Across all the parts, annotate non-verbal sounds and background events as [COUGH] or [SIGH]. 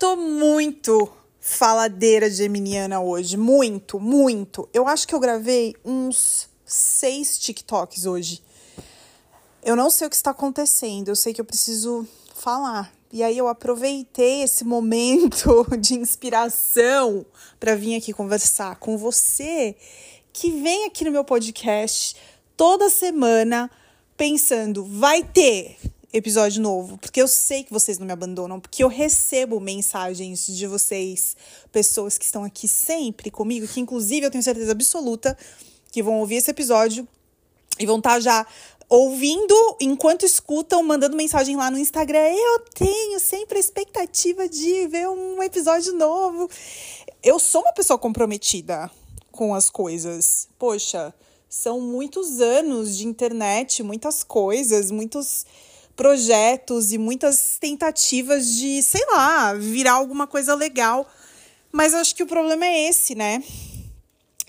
tô muito faladeira geminiana hoje. Muito, muito. Eu acho que eu gravei uns seis TikToks hoje. Eu não sei o que está acontecendo, eu sei que eu preciso falar. E aí eu aproveitei esse momento [LAUGHS] de inspiração para vir aqui conversar com você que vem aqui no meu podcast toda semana pensando, vai ter episódio novo, porque eu sei que vocês não me abandonam, porque eu recebo mensagens de vocês, pessoas que estão aqui sempre comigo, que inclusive eu tenho certeza absoluta que vão ouvir esse episódio e vão estar tá já ouvindo enquanto escutam, mandando mensagem lá no Instagram. Eu tenho sempre a expectativa de ver um episódio novo. Eu sou uma pessoa comprometida com as coisas. Poxa, são muitos anos de internet, muitas coisas, muitos projetos e muitas tentativas de, sei lá, virar alguma coisa legal. Mas acho que o problema é esse, né?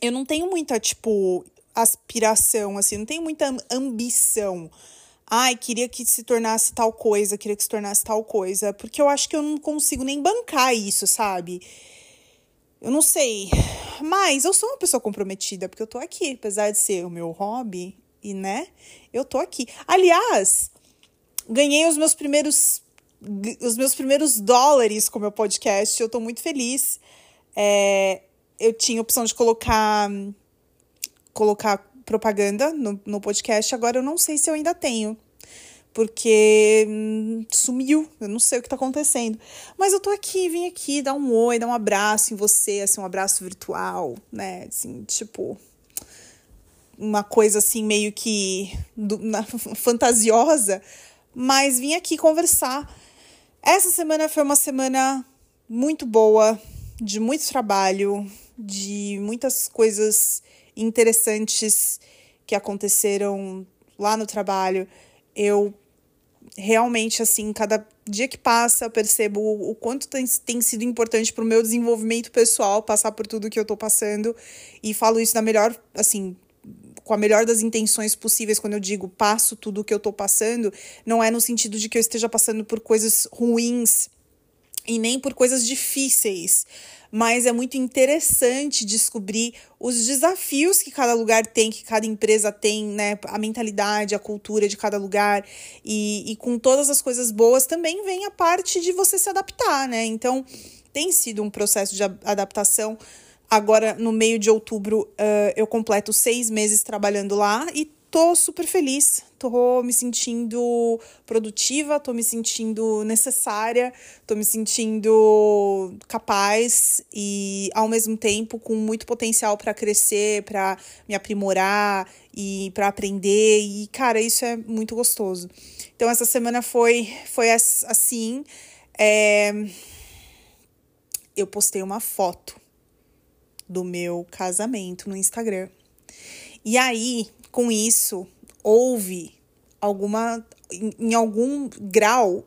Eu não tenho muita, tipo, aspiração, assim, não tenho muita ambição. Ai, queria que se tornasse tal coisa, queria que se tornasse tal coisa. Porque eu acho que eu não consigo nem bancar isso, sabe? Eu não sei. Mas eu sou uma pessoa comprometida, porque eu tô aqui, apesar de ser o meu hobby, e né? Eu tô aqui. Aliás, ganhei os meus primeiros os meus primeiros dólares com o meu podcast. Eu tô muito feliz. É, eu tinha a opção de colocar colocar propaganda no, no podcast. Agora eu não sei se eu ainda tenho. Porque hum, sumiu, eu não sei o que tá acontecendo. Mas eu tô aqui, vim aqui dar um oi, dar um abraço em você, assim, um abraço virtual, né? Assim, tipo, uma coisa assim meio que do, na, [LAUGHS] fantasiosa, mas vim aqui conversar. Essa semana foi uma semana muito boa, de muito trabalho, de muitas coisas interessantes que aconteceram lá no trabalho. Eu realmente, assim, cada dia que passa, eu percebo o, quanto tem, tem sido importante para o meu desenvolvimento pessoal passar por tudo que eu tô passando. E falo isso da melhor, assim, com a melhor das intenções possíveis, quando eu digo passo tudo o que eu tô passando, não é no sentido de que eu esteja passando por coisas ruins e nem por coisas difíceis, mas é muito interessante descobrir os desafios que cada lugar tem, que cada empresa tem, né? A mentalidade, a cultura de cada lugar. E, e com todas as coisas boas também vem a parte de você se adaptar, né? Então, tem sido um processo de adaptação Agora, no meio de outubro, uh, eu completo seis meses trabalhando lá e tô super feliz. Tô me sentindo produtiva, tô me sentindo necessária, tô me sentindo capaz e, ao mesmo tempo, com muito potencial para crescer, para me aprimorar e para aprender. E, cara, isso é muito gostoso. Então, essa semana foi, foi assim. É... Eu postei uma foto do meu casamento no Instagram. E aí, com isso, houve alguma. Em, algum grau,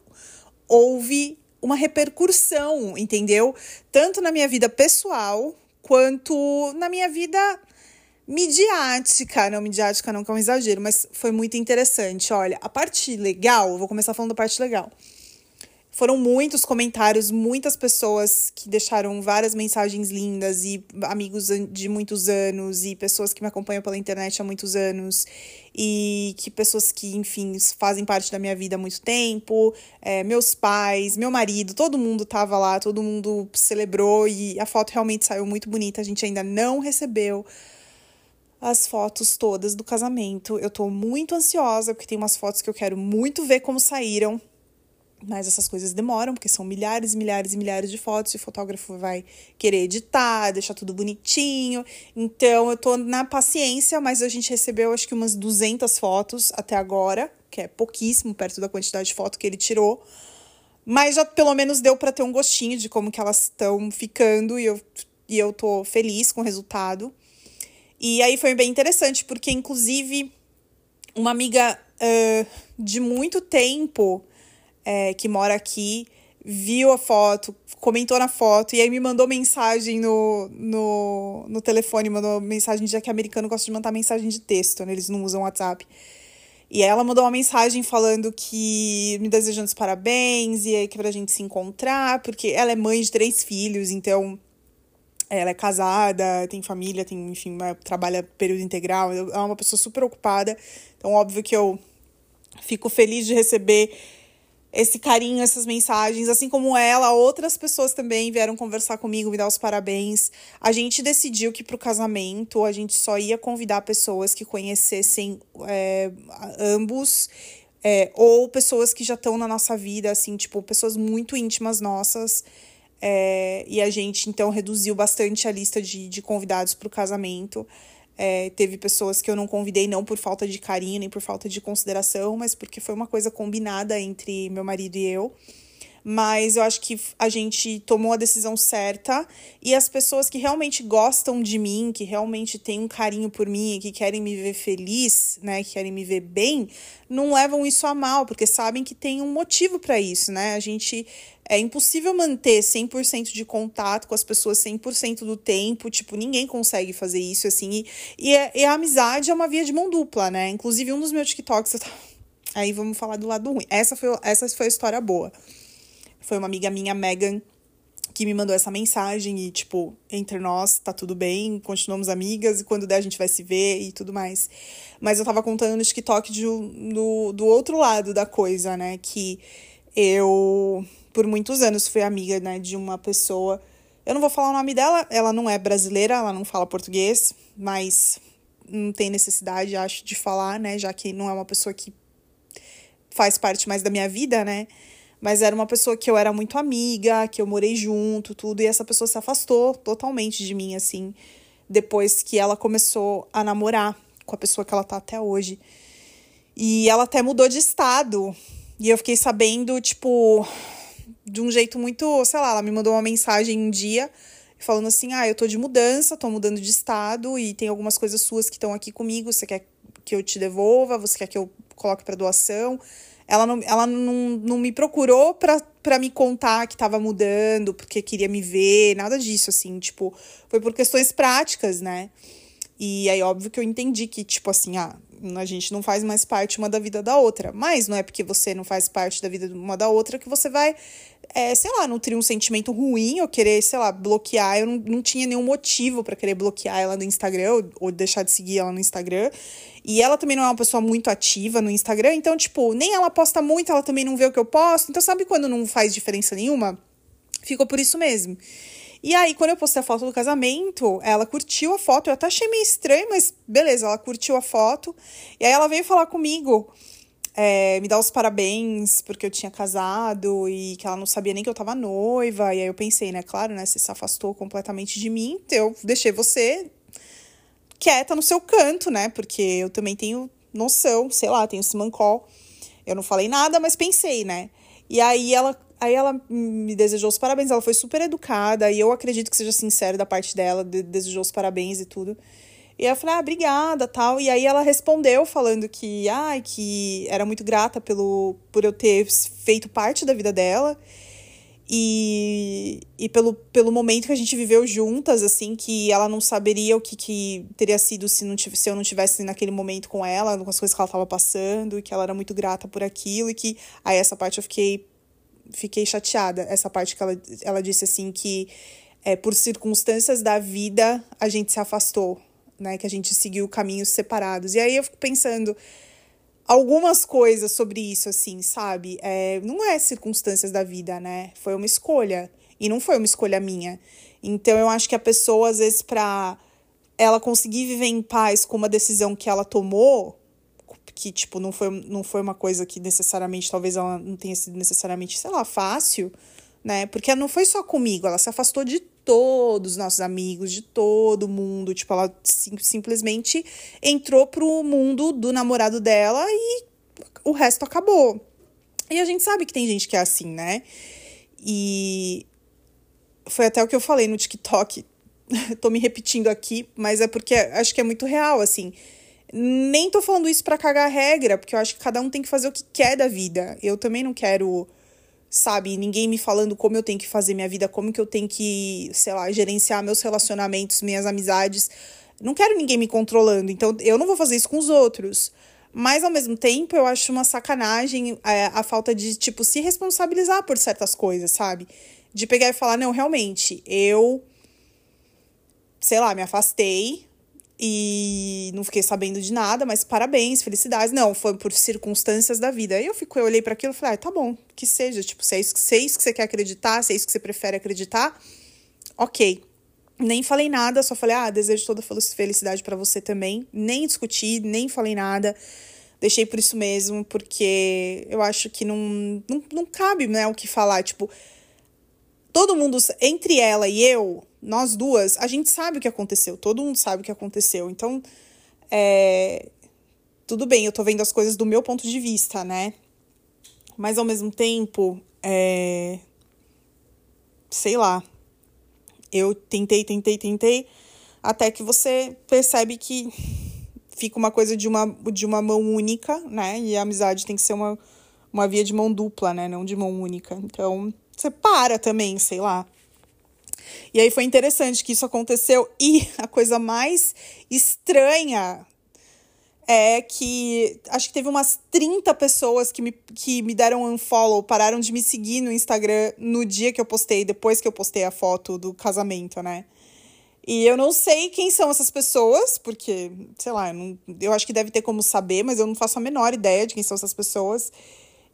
houve uma repercussão, entendeu? Tanto na minha vida pessoal quanto na minha vida midiática. Não, midiática não que é um exagero, mas foi muito interessante. Olha, a parte legal, vou começar falando da parte legal. Foram muitos comentários, muitas pessoas que deixaram várias mensagens lindas e amigos de muitos anos e pessoas que me acompanham pela internet há muitos anos e que pessoas que, enfim, fazem parte da minha vida há muito tempo, é, meus pais, meu marido, todo mundo tava lá, todo mundo celebrou e a foto realmente saiu muito bonita. A gente ainda não recebeu as fotos todas do casamento. Eu tô muito ansiosa porque tem umas fotos que eu quero muito ver como saíram mas essas coisas demoram, porque são milhares e milhares e milhares de fotos, e o fotógrafo vai querer editar, deixar tudo bonitinho. Então eu tô na paciência, mas a gente recebeu acho que umas 200 fotos até agora, que é pouquíssimo perto da quantidade de foto que ele tirou. Mas já pelo menos deu para ter um gostinho de como que elas estão ficando e eu, e eu tô feliz com o resultado. E aí foi bem interessante, porque inclusive uma amiga uh, de muito tempo é, que mora aqui viu a foto, comentou na foto e aí me mandou mensagem no, no, no telefone, mandou mensagem, já que americano gosta de mandar mensagem de texto, né? Eles não usam WhatsApp. E ela mandou uma mensagem falando que me desejando os parabéns e que pra gente se encontrar, porque ela é mãe de três filhos, então ela é casada, tem família, tem, enfim, trabalha período integral, é uma pessoa super ocupada. Então, óbvio que eu fico feliz de receber esse carinho, essas mensagens, assim como ela, outras pessoas também vieram conversar comigo, me dar os parabéns. A gente decidiu que para o casamento a gente só ia convidar pessoas que conhecessem é, ambos. É, ou pessoas que já estão na nossa vida, assim, tipo, pessoas muito íntimas nossas. É, e a gente, então, reduziu bastante a lista de, de convidados para o casamento. É, teve pessoas que eu não convidei, não por falta de carinho, nem por falta de consideração, mas porque foi uma coisa combinada entre meu marido e eu. Mas eu acho que a gente tomou a decisão certa e as pessoas que realmente gostam de mim, que realmente têm um carinho por mim, que querem me ver feliz, né, que querem me ver bem, não levam isso a mal, porque sabem que tem um motivo para isso, né? A gente é impossível manter 100% de contato com as pessoas 100% do tempo. Tipo, ninguém consegue fazer isso, assim. E, e, é, e, a amizade é uma via de mão dupla, né? Inclusive, um dos meus TikToks... Aí vamos falar do lado ruim. Essa foi, essa foi a história boa. Foi uma amiga minha, Megan, que me mandou essa mensagem e, tipo, entre nós tá tudo bem, continuamos amigas e quando der a gente vai se ver e tudo mais. Mas eu tava contando no TikTok de, do, do outro lado da coisa, né? Que eu por muitos anos fui amiga, né, de uma pessoa. Eu não vou falar o nome dela, ela não é brasileira, ela não fala português, mas não tem necessidade, acho, de falar, né, já que não é uma pessoa que faz parte mais da minha vida, né? Mas era uma pessoa que eu era muito amiga, que eu morei junto, tudo, e essa pessoa se afastou totalmente de mim, assim, depois que ela começou a namorar com a pessoa que ela tá até hoje. E ela até mudou de estado. E eu fiquei sabendo, tipo, de um jeito muito, sei lá, ela me mandou uma mensagem um dia falando assim: "Ah, eu tô de mudança, tô mudando de estado e tem algumas coisas suas que estão aqui comigo, você quer que eu te devolva, você quer que eu coloque para doação?" Ela não, ela não, não me procurou pra, pra me contar que tava mudando, porque queria me ver, nada disso, assim, tipo, foi por questões práticas, né? E aí, óbvio que eu entendi que, tipo assim, ah, a gente não faz mais parte uma da vida da outra. Mas não é porque você não faz parte da vida uma da outra que você vai, é, sei lá, nutrir um sentimento ruim ou querer, sei lá, bloquear. Eu não, não tinha nenhum motivo para querer bloquear ela no Instagram ou, ou deixar de seguir ela no Instagram. E ela também não é uma pessoa muito ativa no Instagram, então, tipo, nem ela posta muito, ela também não vê o que eu posto. Então, sabe quando não faz diferença nenhuma? Ficou por isso mesmo. E aí, quando eu postei a foto do casamento, ela curtiu a foto. Eu até achei meio estranho, mas beleza, ela curtiu a foto. E aí ela veio falar comigo, é, me dar os parabéns, porque eu tinha casado e que ela não sabia nem que eu tava noiva. E aí eu pensei, né, claro, né, você se afastou completamente de mim, então eu deixei você quieta no seu canto, né, porque eu também tenho noção, sei lá, tenho esse mancol. Eu não falei nada, mas pensei, né. E aí ela Aí ela me desejou os parabéns, ela foi super educada, e eu acredito que seja sincera da parte dela, de, desejou os parabéns e tudo. E eu falei, ah, obrigada, tal. E aí ela respondeu falando que, ah, que era muito grata pelo, por eu ter feito parte da vida dela. E, e pelo, pelo momento que a gente viveu juntas, assim, que ela não saberia o que, que teria sido se, não se eu não tivesse naquele momento com ela, com as coisas que ela estava passando, e que ela era muito grata por aquilo, e que aí essa parte eu fiquei fiquei chateada. Essa parte que ela, ela disse assim que é, por circunstâncias da vida a gente se afastou, né? Que a gente seguiu caminhos separados. E aí eu fico pensando algumas coisas sobre isso, assim, sabe? É, não é circunstâncias da vida, né? Foi uma escolha. E não foi uma escolha minha. Então eu acho que a pessoa, às vezes, pra ela conseguir viver em paz com uma decisão que ela tomou, que, tipo, não foi, não foi uma coisa que necessariamente, talvez ela não tenha sido necessariamente, sei lá, fácil, né? Porque não foi só comigo, ela se afastou de todos os nossos amigos, de todo mundo. Tipo, ela sim, simplesmente entrou pro mundo do namorado dela e o resto acabou. E a gente sabe que tem gente que é assim, né? E foi até o que eu falei no TikTok. [LAUGHS] Tô me repetindo aqui, mas é porque acho que é muito real, assim. Nem tô falando isso para cagar regra, porque eu acho que cada um tem que fazer o que quer da vida. Eu também não quero, sabe, ninguém me falando como eu tenho que fazer minha vida, como que eu tenho que, sei lá, gerenciar meus relacionamentos, minhas amizades. Não quero ninguém me controlando, então eu não vou fazer isso com os outros. Mas ao mesmo tempo, eu acho uma sacanagem é, a falta de, tipo, se responsabilizar por certas coisas, sabe? De pegar e falar, não, realmente, eu. Sei lá, me afastei e não fiquei sabendo de nada, mas parabéns, felicidades. Não, foi por circunstâncias da vida. Aí eu fico, eu olhei para aquilo e falei, ah, tá bom, que seja, tipo, se é, isso, se é isso que você quer acreditar, se é isso que você prefere acreditar, ok. Nem falei nada, só falei, ah, desejo toda felicidade para você também. Nem discuti, nem falei nada. Deixei por isso mesmo, porque eu acho que não, não, não cabe, né, o que falar. Tipo, todo mundo, entre ela e eu, nós duas, a gente sabe o que aconteceu. Todo mundo sabe o que aconteceu. Então, é. Tudo bem, eu tô vendo as coisas do meu ponto de vista, né? Mas ao mesmo tempo, é. Sei lá eu tentei, tentei, tentei, até que você percebe que fica uma coisa de uma, de uma mão única, né? E a amizade tem que ser uma, uma via de mão dupla, né? Não de mão única. Então, você para também, sei lá. E aí foi interessante que isso aconteceu. E a coisa mais estranha é que acho que teve umas 30 pessoas que me, que me deram unfollow, pararam de me seguir no Instagram no dia que eu postei, depois que eu postei a foto do casamento, né? E eu não sei quem são essas pessoas, porque, sei lá, eu, não, eu acho que deve ter como saber, mas eu não faço a menor ideia de quem são essas pessoas.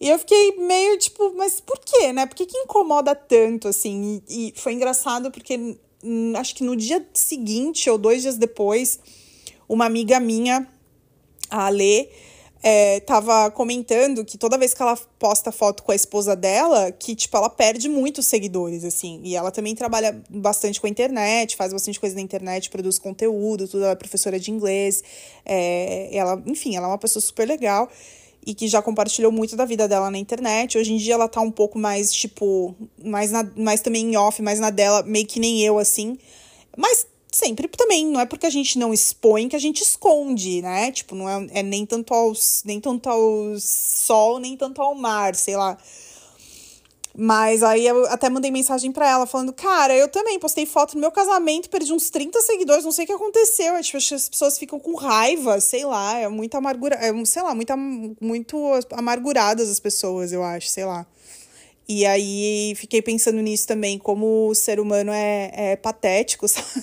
E eu fiquei meio tipo, mas por quê, né? Por que, que incomoda tanto, assim? E, e foi engraçado porque acho que no dia seguinte ou dois dias depois, uma amiga minha a Alê é, tava comentando que toda vez que ela posta foto com a esposa dela, que, tipo, ela perde muitos seguidores, assim. E ela também trabalha bastante com a internet, faz bastante coisa na internet, produz conteúdo, tudo, ela é professora de inglês. É, ela, enfim, ela é uma pessoa super legal e que já compartilhou muito da vida dela na internet. Hoje em dia ela tá um pouco mais, tipo, mais, na, mais também em off, mais na dela, meio que nem eu, assim. Mas sempre também, não é porque a gente não expõe que a gente esconde, né? Tipo, não é, é nem tanto ao, nem tanto ao sol, nem tanto ao mar, sei lá. Mas aí eu até mandei mensagem para ela falando: Cara, eu também postei foto do meu casamento, perdi uns 30 seguidores, não sei o que aconteceu. Tipo, as pessoas ficam com raiva, sei lá, é muito amargura, é, sei lá, muito, muito amarguradas as pessoas, eu acho, sei lá. E aí fiquei pensando nisso também, como o ser humano é, é patético, [LAUGHS] sabe?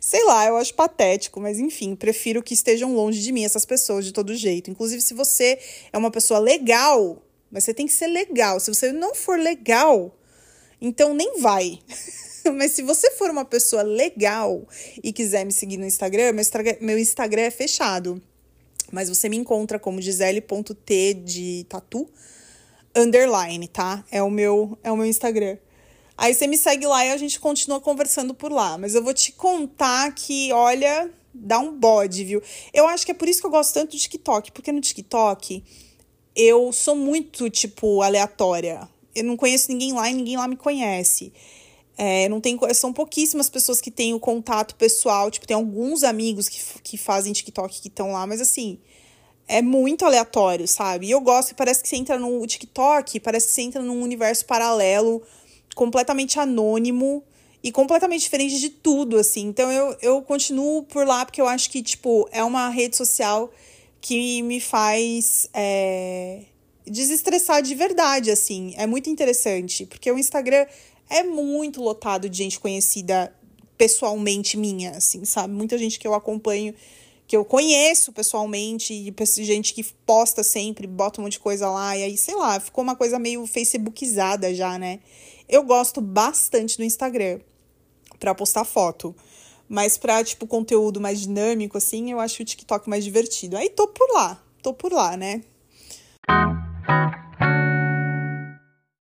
Sei lá, eu acho patético, mas enfim, prefiro que estejam longe de mim essas pessoas de todo jeito. Inclusive, se você é uma pessoa legal, mas você tem que ser legal. Se você não for legal, então nem vai. [LAUGHS] mas se você for uma pessoa legal e quiser me seguir no Instagram, meu Instagram, meu Instagram é fechado. Mas você me encontra como gisele.t de tatu underline, tá? É o meu é o meu Instagram. Aí você me segue lá e a gente continua conversando por lá. Mas eu vou te contar que, olha, dá um bode, viu? Eu acho que é por isso que eu gosto tanto do TikTok, porque no TikTok eu sou muito, tipo, aleatória. Eu não conheço ninguém lá e ninguém lá me conhece. É, não tem, são pouquíssimas pessoas que têm o contato pessoal. Tipo, tem alguns amigos que, que fazem TikTok que estão lá, mas assim, é muito aleatório, sabe? E eu gosto, parece que você entra no TikTok, parece que você entra num universo paralelo completamente anônimo e completamente diferente de tudo, assim. Então eu, eu continuo por lá porque eu acho que, tipo, é uma rede social que me faz é, desestressar de verdade, assim. É muito interessante, porque o Instagram é muito lotado de gente conhecida pessoalmente minha, assim, sabe? Muita gente que eu acompanho, que eu conheço pessoalmente, gente que posta sempre, bota um monte de coisa lá, e aí, sei lá, ficou uma coisa meio facebookizada já, né? Eu gosto bastante do Instagram para postar foto. Mas pra, tipo, conteúdo mais dinâmico, assim, eu acho o TikTok mais divertido. Aí tô por lá, tô por lá, né?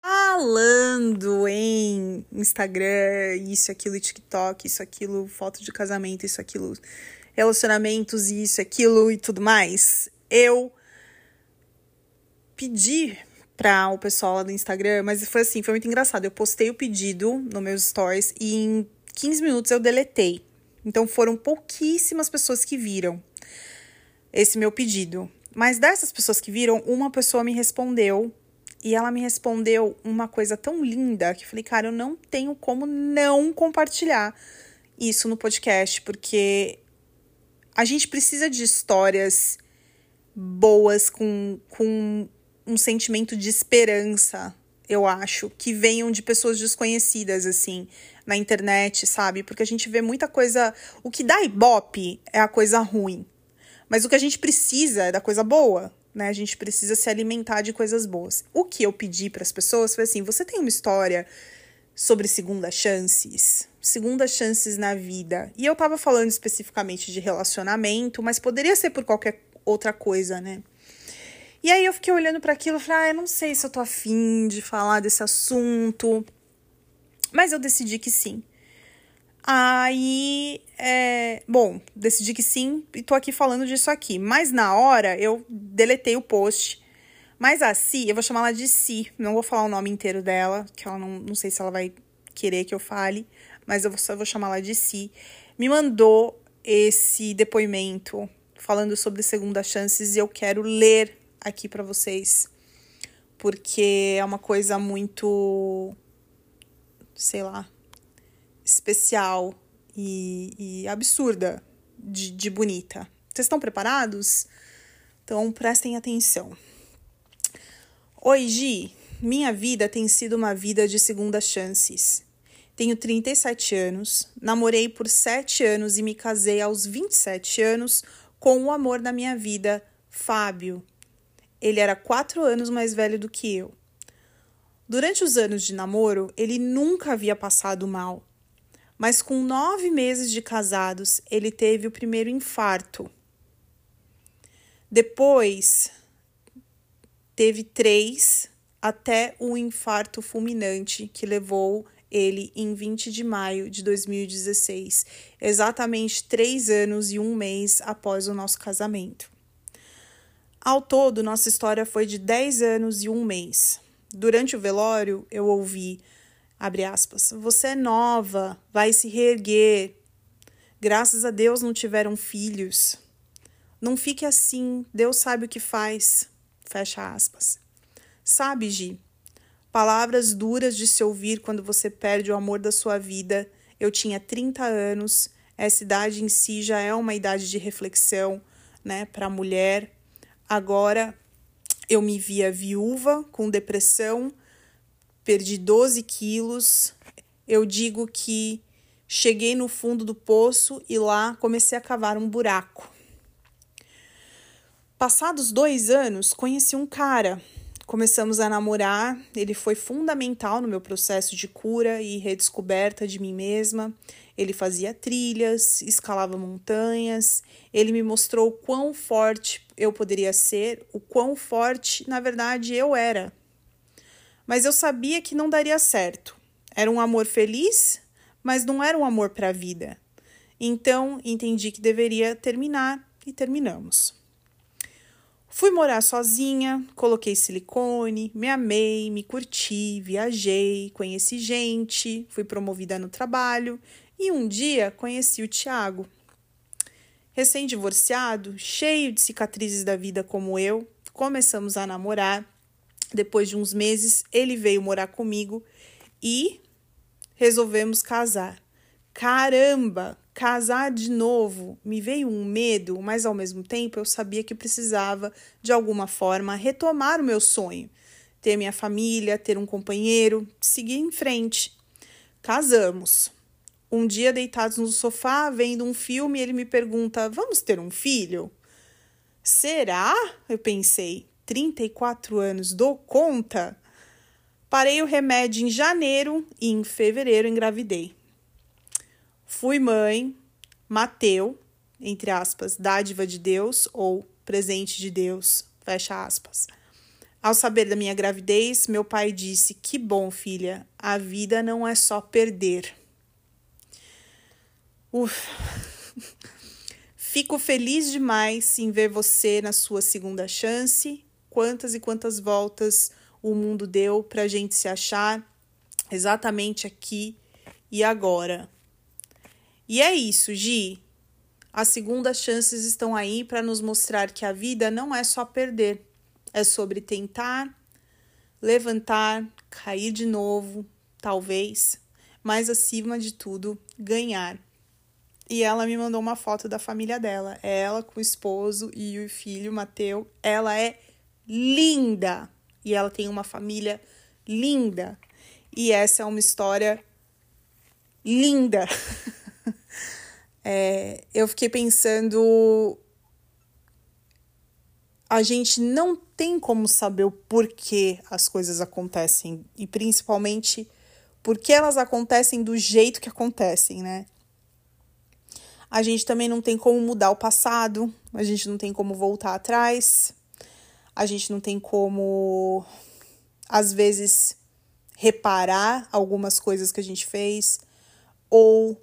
Falando em Instagram, isso, aquilo, TikTok, isso, aquilo, foto de casamento, isso, aquilo, relacionamentos, isso, aquilo e tudo mais. Eu pedi para o pessoal lá do Instagram, mas foi assim, foi muito engraçado. Eu postei o pedido no meus stories e em 15 minutos eu deletei. Então foram pouquíssimas pessoas que viram esse meu pedido. Mas dessas pessoas que viram, uma pessoa me respondeu e ela me respondeu uma coisa tão linda que eu falei, cara, eu não tenho como não compartilhar isso no podcast, porque a gente precisa de histórias boas, com, com um sentimento de esperança, eu acho, que venham de pessoas desconhecidas, assim, na internet, sabe? Porque a gente vê muita coisa. O que dá ibope é a coisa ruim. Mas o que a gente precisa é da coisa boa, né? A gente precisa se alimentar de coisas boas. O que eu pedi para as pessoas foi assim: você tem uma história sobre segunda chances? Segunda chances na vida. E eu tava falando especificamente de relacionamento, mas poderia ser por qualquer outra coisa, né? E aí eu fiquei olhando para aquilo e falei: ah, eu não sei se eu tô afim de falar desse assunto. Mas eu decidi que sim. Aí, é, bom, decidi que sim e tô aqui falando disso aqui. Mas na hora eu deletei o post. Mas a Si, eu vou chamar ela de Si, não vou falar o nome inteiro dela, que ela não, não sei se ela vai querer que eu fale, mas eu só vou chamar ela de Si. Me mandou esse depoimento falando sobre segunda chances e eu quero ler aqui para vocês, porque é uma coisa muito sei lá, especial e, e absurda de, de bonita. Vocês estão preparados? Então prestem atenção. Oi, Gi. Minha vida tem sido uma vida de segundas chances. Tenho 37 anos, namorei por 7 anos e me casei aos 27 anos com o amor da minha vida, Fábio. Ele era 4 anos mais velho do que eu. Durante os anos de namoro, ele nunca havia passado mal. Mas com nove meses de casados, ele teve o primeiro infarto. Depois, teve três até o infarto fulminante que levou ele em 20 de maio de 2016, exatamente três anos e um mês após o nosso casamento. Ao todo, nossa história foi de 10 anos e um mês. Durante o velório, eu ouvi, aspas, você é nova, vai se reerguer. Graças a Deus não tiveram filhos. Não fique assim, Deus sabe o que faz. Fecha aspas. Sabe, Gi, palavras duras de se ouvir quando você perde o amor da sua vida. Eu tinha 30 anos, essa idade em si já é uma idade de reflexão, né, para a mulher. Agora, eu me via viúva, com depressão, perdi 12 quilos. Eu digo que cheguei no fundo do poço e lá comecei a cavar um buraco. Passados dois anos, conheci um cara. Começamos a namorar, ele foi fundamental no meu processo de cura e redescoberta de mim mesma. Ele fazia trilhas, escalava montanhas, ele me mostrou o quão forte eu poderia ser, o quão forte, na verdade, eu era. Mas eu sabia que não daria certo. Era um amor feliz, mas não era um amor para a vida. Então, entendi que deveria terminar e terminamos. Fui morar sozinha, coloquei silicone, me amei, me curti, viajei, conheci gente, fui promovida no trabalho e um dia conheci o Tiago. Recém-divorciado, cheio de cicatrizes da vida como eu, começamos a namorar. Depois de uns meses, ele veio morar comigo e resolvemos casar. Caramba, casar de novo me veio um medo, mas ao mesmo tempo eu sabia que precisava, de alguma forma, retomar o meu sonho. Ter minha família, ter um companheiro, seguir em frente. Casamos. Um dia, deitados no sofá, vendo um filme, ele me pergunta: Vamos ter um filho? Será? Eu pensei. 34 anos, dou conta? Parei o remédio em janeiro e em fevereiro engravidei. Fui mãe, Mateu, entre aspas, dádiva de Deus ou presente de Deus, fecha aspas. Ao saber da minha gravidez, meu pai disse: Que bom, filha, a vida não é só perder. Uf. Fico feliz demais em ver você na sua segunda chance. Quantas e quantas voltas o mundo deu para a gente se achar exatamente aqui e agora. E é isso, Gi. As segundas chances estão aí para nos mostrar que a vida não é só perder, é sobre tentar, levantar, cair de novo, talvez, mas acima de tudo, ganhar. E ela me mandou uma foto da família dela. Ela com o esposo e o filho, Mateu. Ela é linda. E ela tem uma família linda. E essa é uma história linda. [LAUGHS] é, eu fiquei pensando. A gente não tem como saber o porquê as coisas acontecem. E principalmente porque elas acontecem do jeito que acontecem, né? A gente também não tem como mudar o passado, a gente não tem como voltar atrás, a gente não tem como, às vezes, reparar algumas coisas que a gente fez, ou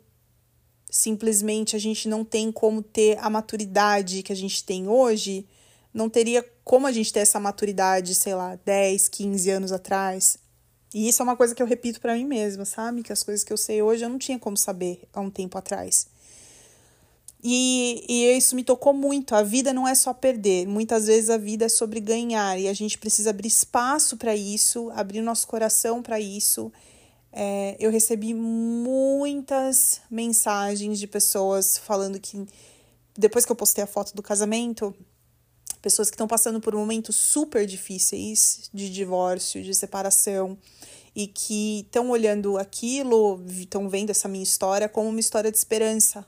simplesmente a gente não tem como ter a maturidade que a gente tem hoje, não teria como a gente ter essa maturidade, sei lá, 10, 15 anos atrás. E isso é uma coisa que eu repito para mim mesma, sabe? Que as coisas que eu sei hoje eu não tinha como saber há um tempo atrás. E, e isso me tocou muito. A vida não é só perder. Muitas vezes a vida é sobre ganhar e a gente precisa abrir espaço para isso, abrir nosso coração para isso. É, eu recebi muitas mensagens de pessoas falando que depois que eu postei a foto do casamento, pessoas que estão passando por momentos super difíceis de divórcio, de separação, e que estão olhando aquilo, estão vendo essa minha história como uma história de esperança,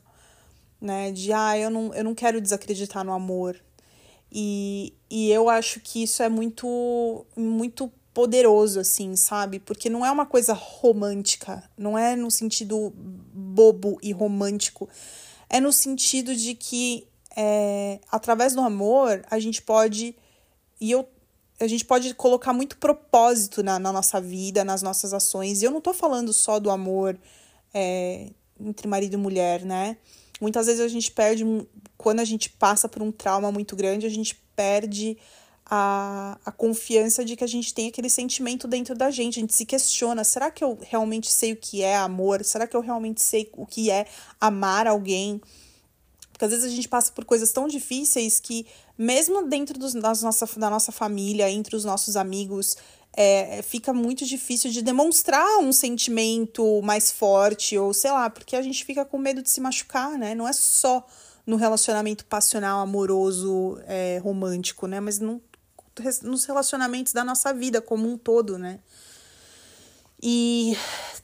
né? De ah, eu não, eu não quero desacreditar no amor. E, e eu acho que isso é muito, muito poderoso, assim, sabe? Porque não é uma coisa romântica, não é no sentido bobo e romântico, é no sentido de que é, através do amor a gente pode. E eu a gente pode colocar muito propósito na, na nossa vida, nas nossas ações. E eu não tô falando só do amor é, entre marido e mulher, né? Muitas vezes a gente perde, quando a gente passa por um trauma muito grande, a gente perde a, a confiança de que a gente tem aquele sentimento dentro da gente. A gente se questiona: será que eu realmente sei o que é amor? Será que eu realmente sei o que é amar alguém? Porque às vezes a gente passa por coisas tão difíceis que, mesmo dentro dos, das nossa, da nossa família, entre os nossos amigos, é, fica muito difícil de demonstrar um sentimento mais forte, ou sei lá, porque a gente fica com medo de se machucar, né? Não é só no relacionamento passional, amoroso, é, romântico, né? Mas no, nos relacionamentos da nossa vida como um todo, né? E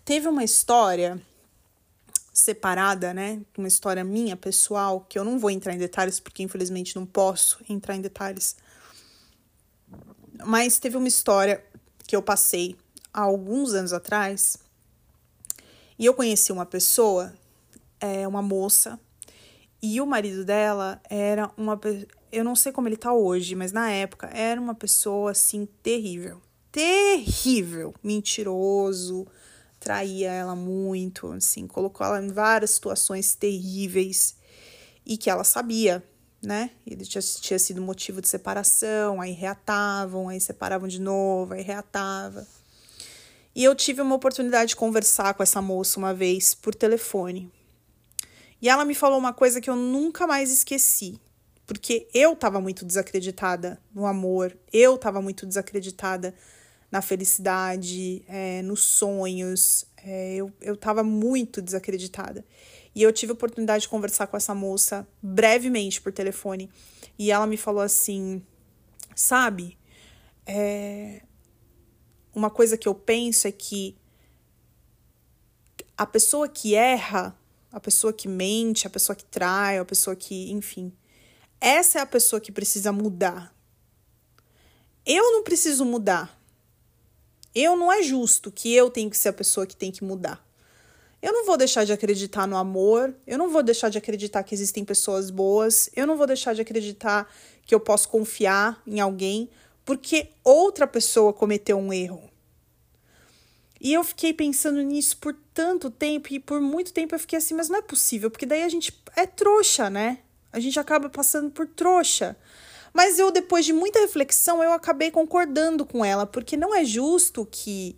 teve uma história separada, né? Uma história minha, pessoal, que eu não vou entrar em detalhes, porque infelizmente não posso entrar em detalhes. Mas teve uma história que eu passei há alguns anos atrás. E eu conheci uma pessoa, é, uma moça, e o marido dela era uma. Eu não sei como ele tá hoje, mas na época era uma pessoa assim terrível. Terrível! Mentiroso, traía ela muito, assim, colocou ela em várias situações terríveis e que ela sabia, né? Ele tinha, tinha sido motivo de separação, aí reatavam, aí separavam de novo, aí reatava. E eu tive uma oportunidade de conversar com essa moça uma vez por telefone. E ela me falou uma coisa que eu nunca mais esqueci. Porque eu estava muito desacreditada no amor, eu estava muito desacreditada na felicidade, é, nos sonhos. É, eu, eu tava muito desacreditada. E eu tive a oportunidade de conversar com essa moça brevemente por telefone. E ela me falou assim: sabe, é, uma coisa que eu penso é que a pessoa que erra, a pessoa que mente, a pessoa que trai, a pessoa que, enfim, essa é a pessoa que precisa mudar. Eu não preciso mudar. Eu não é justo que eu tenho que ser a pessoa que tem que mudar. Eu não vou deixar de acreditar no amor, eu não vou deixar de acreditar que existem pessoas boas, eu não vou deixar de acreditar que eu posso confiar em alguém porque outra pessoa cometeu um erro. E eu fiquei pensando nisso por tanto tempo e por muito tempo eu fiquei assim, mas não é possível, porque daí a gente é trouxa, né? A gente acaba passando por trouxa. Mas eu, depois de muita reflexão, eu acabei concordando com ela, porque não é justo que,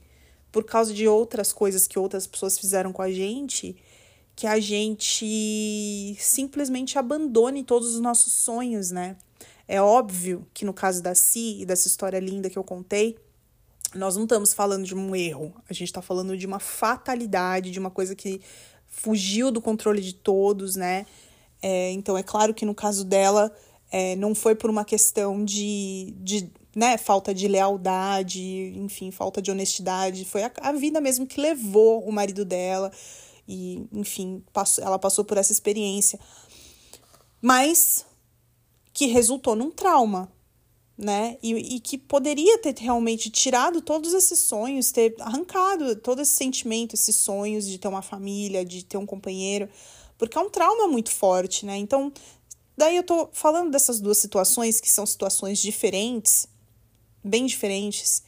por causa de outras coisas que outras pessoas fizeram com a gente, que a gente simplesmente abandone todos os nossos sonhos, né? É óbvio que no caso da Si e dessa história linda que eu contei, nós não estamos falando de um erro, a gente está falando de uma fatalidade, de uma coisa que fugiu do controle de todos, né? É, então é claro que no caso dela é, não foi por uma questão de, de né, falta de lealdade, enfim, falta de honestidade, foi a, a vida mesmo que levou o marido dela e, enfim, passou, ela passou por essa experiência. Mas que resultou num trauma, né? E, e, que poderia ter realmente tirado todos esses sonhos, ter arrancado todo esse sentimento, esses sonhos de ter uma família, de ter um companheiro, porque é um trauma muito forte, né? Então, daí eu tô falando dessas duas situações, que são situações diferentes, bem diferentes,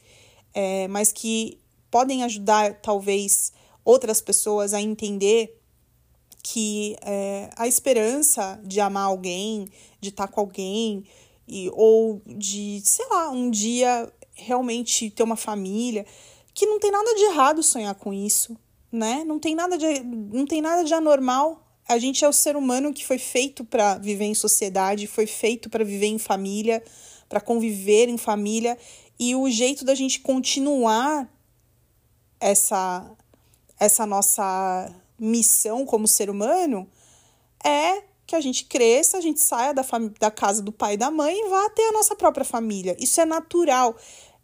é, mas que podem ajudar, talvez, outras pessoas a entender que é, a esperança de amar alguém, de estar com alguém, e, ou de, sei lá, um dia realmente ter uma família, que não tem nada de errado sonhar com isso, né? Não tem nada de, não tem nada de anormal. A gente é o ser humano que foi feito para viver em sociedade, foi feito para viver em família, para conviver em família, e o jeito da gente continuar essa essa nossa missão como ser humano é que a gente cresça, a gente saia da, da casa do pai e da mãe e vá ter a nossa própria família. Isso é natural.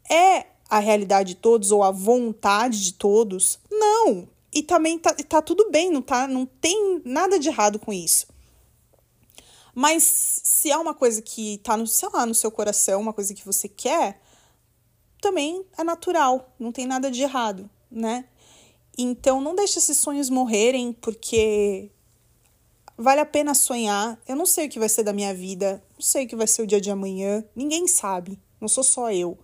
É a realidade de todos ou a vontade de todos? Não. E também tá, tá tudo bem, não, tá, não tem nada de errado com isso. Mas se é uma coisa que tá no, sei lá, no seu coração, uma coisa que você quer, também é natural, não tem nada de errado, né? Então não deixe esses sonhos morrerem, porque Vale a pena sonhar. Eu não sei o que vai ser da minha vida, não sei o que vai ser o dia de amanhã, ninguém sabe, não sou só eu.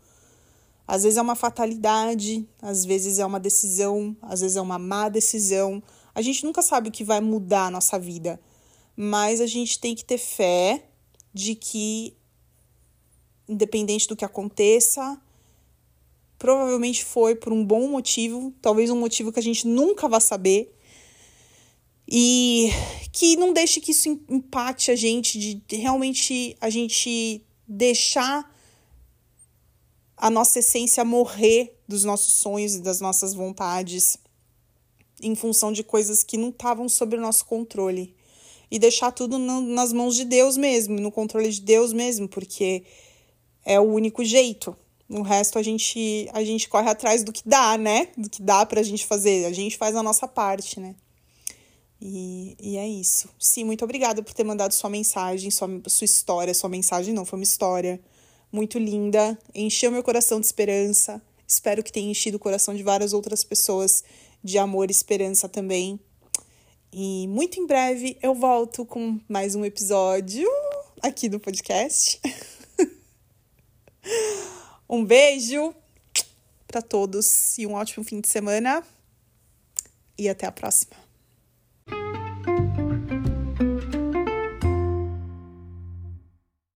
Às vezes é uma fatalidade, às vezes é uma decisão, às vezes é uma má decisão. A gente nunca sabe o que vai mudar a nossa vida, mas a gente tem que ter fé de que, independente do que aconteça, provavelmente foi por um bom motivo, talvez um motivo que a gente nunca vai saber, e que não deixe que isso empate a gente, de realmente a gente deixar a nossa essência morrer dos nossos sonhos e das nossas vontades em função de coisas que não estavam sob o nosso controle. E deixar tudo nas mãos de Deus mesmo, no controle de Deus mesmo, porque é o único jeito. No resto a gente a gente corre atrás do que dá, né? Do que dá pra gente fazer. A gente faz a nossa parte, né? E, e é isso. Sim, muito obrigada por ter mandado sua mensagem, sua, sua história. Sua mensagem não, foi uma história muito linda. Encheu meu coração de esperança. Espero que tenha enchido o coração de várias outras pessoas de amor e esperança também. E muito em breve eu volto com mais um episódio aqui do podcast. [LAUGHS] um beijo para todos e um ótimo fim de semana. E até a próxima.